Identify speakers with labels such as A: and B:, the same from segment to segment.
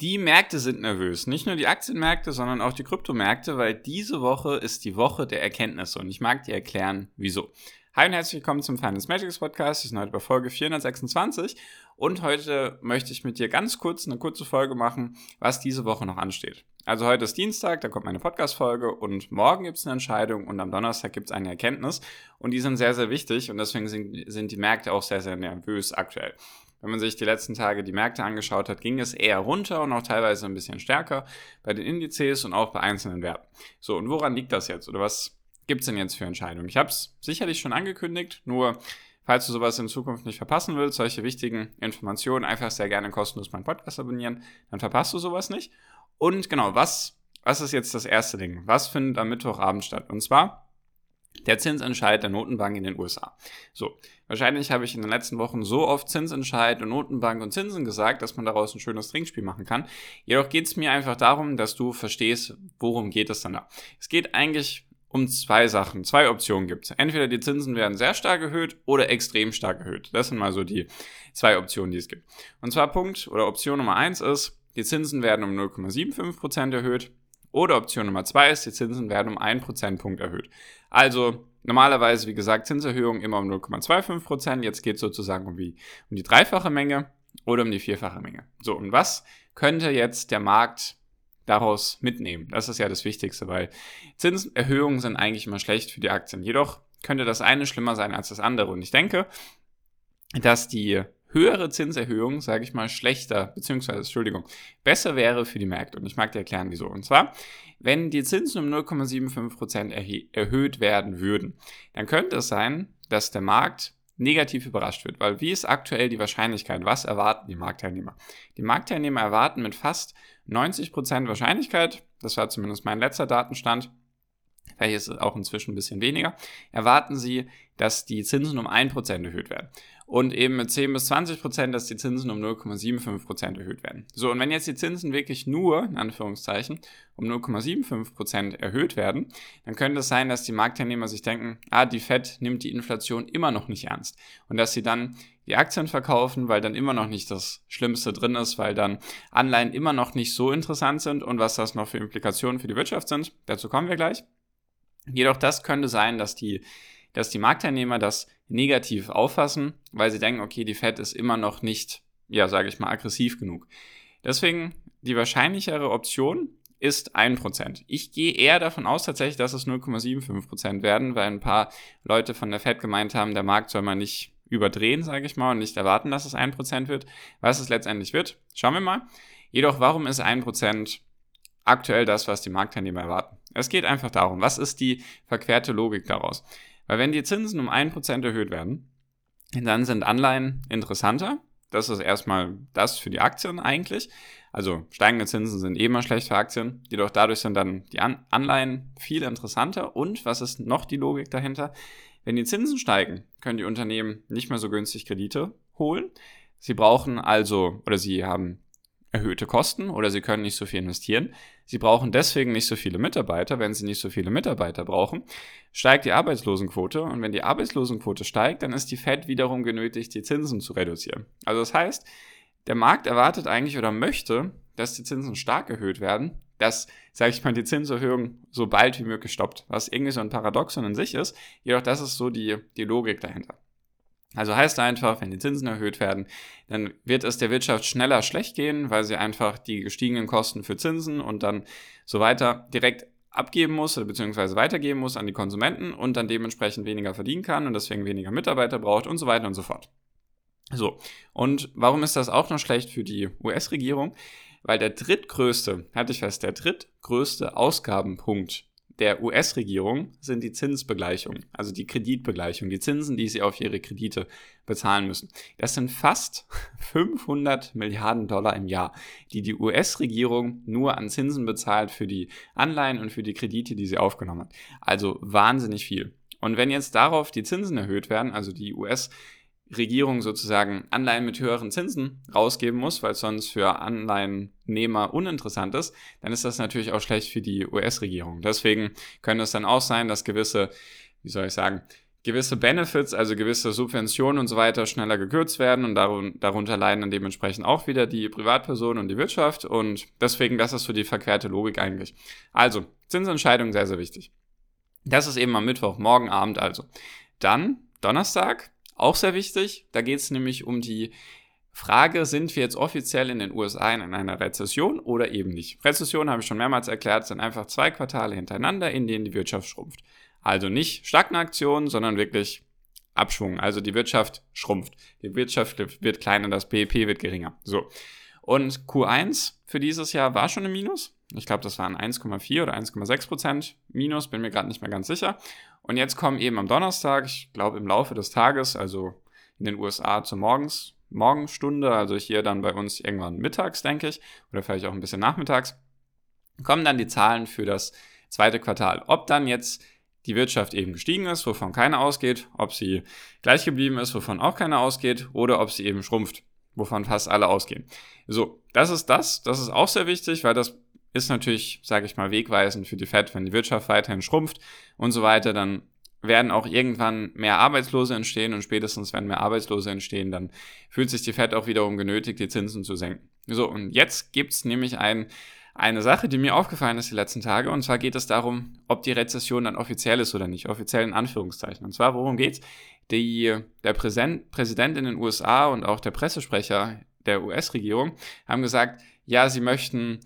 A: Die Märkte sind nervös. Nicht nur die Aktienmärkte, sondern auch die Kryptomärkte, weil diese Woche ist die Woche der Erkenntnisse und ich mag dir erklären, wieso. Hi und herzlich willkommen zum Finance Magics Podcast. Wir sind heute bei Folge 426 und heute möchte ich mit dir ganz kurz eine kurze Folge machen, was diese Woche noch ansteht. Also heute ist Dienstag, da kommt meine Podcast-Folge und morgen gibt es eine Entscheidung und am Donnerstag gibt es eine Erkenntnis und die sind sehr, sehr wichtig und deswegen sind, sind die Märkte auch sehr, sehr nervös aktuell. Wenn man sich die letzten Tage die Märkte angeschaut hat, ging es eher runter und auch teilweise ein bisschen stärker bei den Indizes und auch bei einzelnen Werten. So, und woran liegt das jetzt? Oder was gibt es denn jetzt für Entscheidungen? Ich habe es sicherlich schon angekündigt, nur falls du sowas in Zukunft nicht verpassen willst, solche wichtigen Informationen, einfach sehr gerne kostenlos meinen Podcast abonnieren, dann verpasst du sowas nicht. Und genau, was, was ist jetzt das erste Ding? Was findet am Mittwochabend statt? Und zwar der Zinsentscheid der Notenbank in den USA. So, wahrscheinlich habe ich in den letzten Wochen so oft Zinsentscheid und Notenbank und Zinsen gesagt, dass man daraus ein schönes Trinkspiel machen kann. Jedoch geht es mir einfach darum, dass du verstehst, worum geht es dann da. Es geht eigentlich um zwei Sachen, zwei Optionen gibt es. Entweder die Zinsen werden sehr stark erhöht oder extrem stark erhöht. Das sind mal so die zwei Optionen, die es gibt. Und zwar Punkt oder Option Nummer eins ist, die Zinsen werden um 0,75% erhöht oder Option Nummer zwei ist, die Zinsen werden um einen Prozentpunkt erhöht. Also normalerweise, wie gesagt, Zinserhöhung immer um 0,25 Jetzt geht es sozusagen um die, um die dreifache Menge oder um die vierfache Menge. So, und was könnte jetzt der Markt daraus mitnehmen? Das ist ja das Wichtigste, weil Zinserhöhungen sind eigentlich immer schlecht für die Aktien. Jedoch könnte das eine schlimmer sein als das andere. Und ich denke, dass die höhere Zinserhöhung, sage ich mal, schlechter, beziehungsweise, Entschuldigung, besser wäre für die Märkte. Und ich mag dir erklären, wieso. Und zwar, wenn die Zinsen um 0,75% erh erhöht werden würden, dann könnte es sein, dass der Markt negativ überrascht wird. Weil wie ist aktuell die Wahrscheinlichkeit? Was erwarten die Marktteilnehmer? Die Marktteilnehmer erwarten mit fast 90% Wahrscheinlichkeit, das war zumindest mein letzter Datenstand, vielleicht ist es auch inzwischen ein bisschen weniger, erwarten sie, dass die Zinsen um 1% erhöht werden und eben mit 10 bis 20 Prozent, dass die Zinsen um 0,75 Prozent erhöht werden. So, und wenn jetzt die Zinsen wirklich nur, in Anführungszeichen, um 0,75 Prozent erhöht werden, dann könnte es sein, dass die Marktteilnehmer sich denken, ah, die Fed nimmt die Inflation immer noch nicht ernst. Und dass sie dann die Aktien verkaufen, weil dann immer noch nicht das Schlimmste drin ist, weil dann Anleihen immer noch nicht so interessant sind und was das noch für Implikationen für die Wirtschaft sind. Dazu kommen wir gleich. Jedoch das könnte sein, dass die dass die Marktteilnehmer das negativ auffassen, weil sie denken, okay, die Fed ist immer noch nicht, ja, sage ich mal, aggressiv genug. Deswegen die wahrscheinlichere Option ist 1%. Ich gehe eher davon aus tatsächlich, dass es 0,75% werden, weil ein paar Leute von der Fed gemeint haben, der Markt soll mal nicht überdrehen, sage ich mal, und nicht erwarten, dass es 1% wird. Was es letztendlich wird, schauen wir mal. Jedoch, warum ist 1% aktuell das, was die Marktteilnehmer erwarten? Es geht einfach darum, was ist die verquerte Logik daraus? Weil wenn die Zinsen um 1% erhöht werden, dann sind Anleihen interessanter. Das ist erstmal das für die Aktien eigentlich. Also steigende Zinsen sind eh immer schlecht für Aktien. Jedoch dadurch sind dann die Anleihen viel interessanter. Und was ist noch die Logik dahinter? Wenn die Zinsen steigen, können die Unternehmen nicht mehr so günstig Kredite holen. Sie brauchen also oder sie haben erhöhte Kosten oder sie können nicht so viel investieren. Sie brauchen deswegen nicht so viele Mitarbeiter. Wenn sie nicht so viele Mitarbeiter brauchen, steigt die Arbeitslosenquote und wenn die Arbeitslosenquote steigt, dann ist die Fed wiederum genötigt, die Zinsen zu reduzieren. Also das heißt, der Markt erwartet eigentlich oder möchte, dass die Zinsen stark erhöht werden, dass, sage ich mal, die Zinserhöhung so bald wie möglich stoppt, was irgendwie so ein Paradoxon in sich ist. Jedoch das ist so die, die Logik dahinter. Also heißt einfach, wenn die Zinsen erhöht werden, dann wird es der Wirtschaft schneller schlecht gehen, weil sie einfach die gestiegenen Kosten für Zinsen und dann so weiter direkt abgeben muss oder beziehungsweise weitergeben muss an die Konsumenten und dann dementsprechend weniger verdienen kann und deswegen weniger Mitarbeiter braucht und so weiter und so fort. So, und warum ist das auch noch schlecht für die US-Regierung? Weil der drittgrößte, hatte ich fest, der drittgrößte Ausgabenpunkt der US-Regierung sind die Zinsbegleichungen, also die Kreditbegleichung, die Zinsen, die sie auf ihre Kredite bezahlen müssen. Das sind fast 500 Milliarden Dollar im Jahr, die die US-Regierung nur an Zinsen bezahlt für die Anleihen und für die Kredite, die sie aufgenommen hat. Also wahnsinnig viel. Und wenn jetzt darauf die Zinsen erhöht werden, also die US Regierung sozusagen Anleihen mit höheren Zinsen rausgeben muss, weil es sonst für Anleihennehmer uninteressant ist, dann ist das natürlich auch schlecht für die US-Regierung. Deswegen könnte es dann auch sein, dass gewisse, wie soll ich sagen, gewisse Benefits, also gewisse Subventionen und so weiter schneller gekürzt werden und darunter leiden dann dementsprechend auch wieder die Privatpersonen und die Wirtschaft und deswegen, das ist so die verquerte Logik eigentlich. Also, Zinsentscheidung sehr, sehr wichtig. Das ist eben am Mittwoch, morgen Abend also. Dann Donnerstag, auch sehr wichtig, da geht es nämlich um die Frage, sind wir jetzt offiziell in den USA in einer Rezession oder eben nicht? Rezession, habe ich schon mehrmals erklärt, sind einfach zwei Quartale hintereinander, in denen die Wirtschaft schrumpft. Also nicht Stagnation, sondern wirklich Abschwung. Also die Wirtschaft schrumpft. Die Wirtschaft wird kleiner, das BIP wird geringer. So. Und Q1 für dieses Jahr war schon im Minus. Ich glaube, das waren 1,4 oder 1,6 Prozent Minus, bin mir gerade nicht mehr ganz sicher. Und jetzt kommen eben am Donnerstag, ich glaube im Laufe des Tages, also in den USA zur Morgens, Morgenstunde, also hier dann bei uns irgendwann mittags, denke ich, oder vielleicht auch ein bisschen nachmittags, kommen dann die Zahlen für das zweite Quartal. Ob dann jetzt die Wirtschaft eben gestiegen ist, wovon keiner ausgeht, ob sie gleich geblieben ist, wovon auch keiner ausgeht, oder ob sie eben schrumpft, wovon fast alle ausgehen. So, das ist das. Das ist auch sehr wichtig, weil das ist natürlich, sage ich mal, wegweisend für die Fed, wenn die Wirtschaft weiterhin schrumpft und so weiter, dann werden auch irgendwann mehr Arbeitslose entstehen und spätestens wenn mehr Arbeitslose entstehen, dann fühlt sich die Fed auch wiederum genötigt, die Zinsen zu senken. So, und jetzt gibt's nämlich ein eine Sache, die mir aufgefallen ist die letzten Tage. Und zwar geht es darum, ob die Rezession dann offiziell ist oder nicht. Offiziell in Anführungszeichen. Und zwar, worum geht's? Die, der Präsident, Präsident in den USA und auch der Pressesprecher der US-Regierung haben gesagt, ja, sie möchten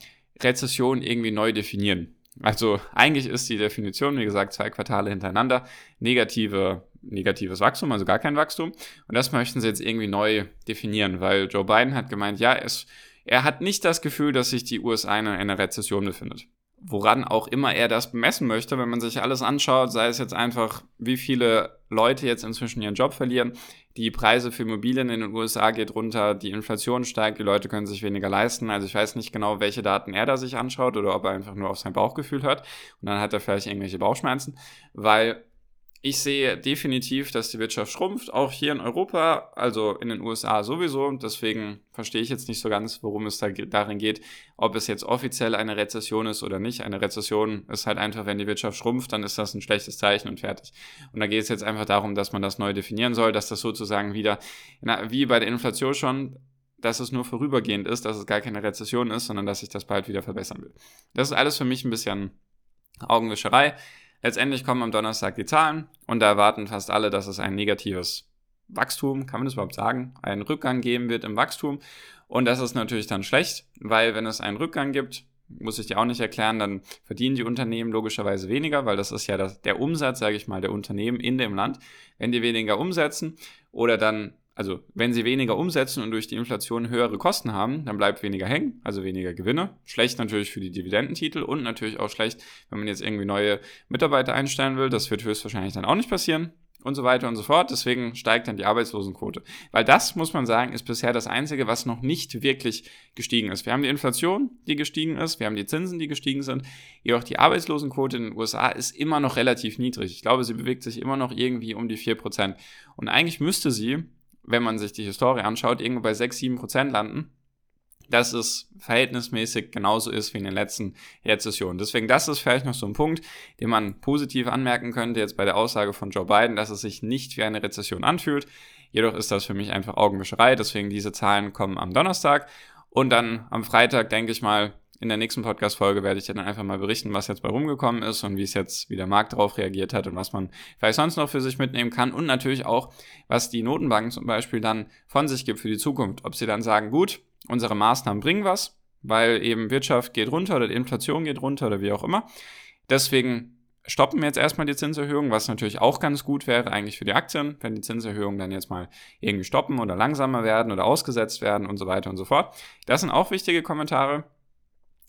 A: Rezession irgendwie neu definieren. Also eigentlich ist die Definition, wie gesagt, zwei Quartale hintereinander, negative, negatives Wachstum, also gar kein Wachstum. Und das möchten sie jetzt irgendwie neu definieren, weil Joe Biden hat gemeint, ja, es er hat nicht das Gefühl, dass sich die USA in einer Rezession befindet. Woran auch immer er das bemessen möchte, wenn man sich alles anschaut, sei es jetzt einfach, wie viele Leute jetzt inzwischen ihren Job verlieren, die Preise für Immobilien in den USA geht runter, die Inflation steigt, die Leute können sich weniger leisten. Also ich weiß nicht genau, welche Daten er da sich anschaut oder ob er einfach nur auf sein Bauchgefühl hört und dann hat er vielleicht irgendwelche Bauchschmerzen, weil ich sehe definitiv, dass die Wirtschaft schrumpft, auch hier in Europa, also in den USA sowieso. Deswegen verstehe ich jetzt nicht so ganz, worum es da darin geht, ob es jetzt offiziell eine Rezession ist oder nicht. Eine Rezession ist halt einfach, wenn die Wirtschaft schrumpft, dann ist das ein schlechtes Zeichen und fertig. Und da geht es jetzt einfach darum, dass man das neu definieren soll, dass das sozusagen wieder, na, wie bei der Inflation schon, dass es nur vorübergehend ist, dass es gar keine Rezession ist, sondern dass sich das bald wieder verbessern will. Das ist alles für mich ein bisschen Augenwischerei. Letztendlich kommen am Donnerstag die Zahlen und da erwarten fast alle, dass es ein negatives Wachstum, kann man das überhaupt sagen, einen Rückgang geben wird im Wachstum. Und das ist natürlich dann schlecht, weil wenn es einen Rückgang gibt, muss ich dir auch nicht erklären, dann verdienen die Unternehmen logischerweise weniger, weil das ist ja das, der Umsatz, sage ich mal, der Unternehmen in dem Land. Wenn die weniger umsetzen oder dann also wenn sie weniger umsetzen und durch die Inflation höhere Kosten haben, dann bleibt weniger hängen, also weniger Gewinne. Schlecht natürlich für die Dividendentitel und natürlich auch schlecht, wenn man jetzt irgendwie neue Mitarbeiter einstellen will. Das wird höchstwahrscheinlich dann auch nicht passieren und so weiter und so fort. Deswegen steigt dann die Arbeitslosenquote. Weil das, muss man sagen, ist bisher das Einzige, was noch nicht wirklich gestiegen ist. Wir haben die Inflation, die gestiegen ist, wir haben die Zinsen, die gestiegen sind. Jedoch die Arbeitslosenquote in den USA ist immer noch relativ niedrig. Ich glaube, sie bewegt sich immer noch irgendwie um die 4%. Und eigentlich müsste sie wenn man sich die Historie anschaut, irgendwo bei 6, 7 Prozent landen, dass es verhältnismäßig genauso ist wie in den letzten Rezessionen. Deswegen, das ist vielleicht noch so ein Punkt, den man positiv anmerken könnte, jetzt bei der Aussage von Joe Biden, dass es sich nicht wie eine Rezession anfühlt. Jedoch ist das für mich einfach Augenwischerei, deswegen diese Zahlen kommen am Donnerstag und dann am Freitag, denke ich mal, in der nächsten Podcast-Folge werde ich dann einfach mal berichten, was jetzt bei rumgekommen ist und wie es jetzt, wie der Markt darauf reagiert hat und was man vielleicht sonst noch für sich mitnehmen kann und natürlich auch, was die Notenbanken zum Beispiel dann von sich gibt für die Zukunft. Ob sie dann sagen, gut, unsere Maßnahmen bringen was, weil eben Wirtschaft geht runter oder die Inflation geht runter oder wie auch immer. Deswegen stoppen wir jetzt erstmal die Zinserhöhung, was natürlich auch ganz gut wäre eigentlich für die Aktien, wenn die Zinserhöhungen dann jetzt mal irgendwie stoppen oder langsamer werden oder ausgesetzt werden und so weiter und so fort. Das sind auch wichtige Kommentare.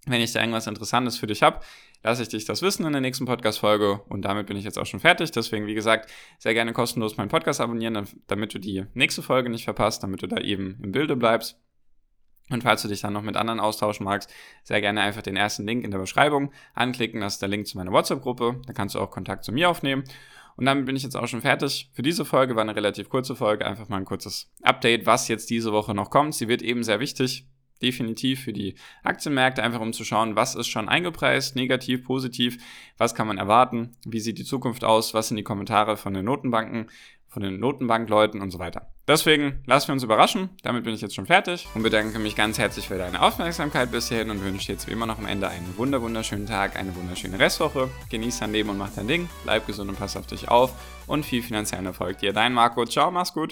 A: Wenn ich da irgendwas Interessantes für dich habe, lasse ich dich das wissen in der nächsten Podcast-Folge. Und damit bin ich jetzt auch schon fertig. Deswegen, wie gesagt, sehr gerne kostenlos meinen Podcast abonnieren, damit du die nächste Folge nicht verpasst, damit du da eben im Bilde bleibst. Und falls du dich dann noch mit anderen austauschen magst, sehr gerne einfach den ersten Link in der Beschreibung anklicken. Das ist der Link zu meiner WhatsApp-Gruppe. Da kannst du auch Kontakt zu mir aufnehmen. Und damit bin ich jetzt auch schon fertig. Für diese Folge war eine relativ kurze Folge. Einfach mal ein kurzes Update, was jetzt diese Woche noch kommt. Sie wird eben sehr wichtig definitiv für die Aktienmärkte, einfach um zu schauen, was ist schon eingepreist, negativ, positiv, was kann man erwarten, wie sieht die Zukunft aus, was sind die Kommentare von den Notenbanken, von den Notenbankleuten und so weiter. Deswegen lassen wir uns überraschen. Damit bin ich jetzt schon fertig und bedanke mich ganz herzlich für deine Aufmerksamkeit bis hierhin und wünsche dir jetzt wie immer noch am Ende einen wunder wunderschönen Tag, eine wunderschöne Restwoche. Genieß dein Leben und mach dein Ding. Bleib gesund und pass auf dich auf und viel finanziellen Erfolg dir. Dein Marco. Ciao, mach's gut.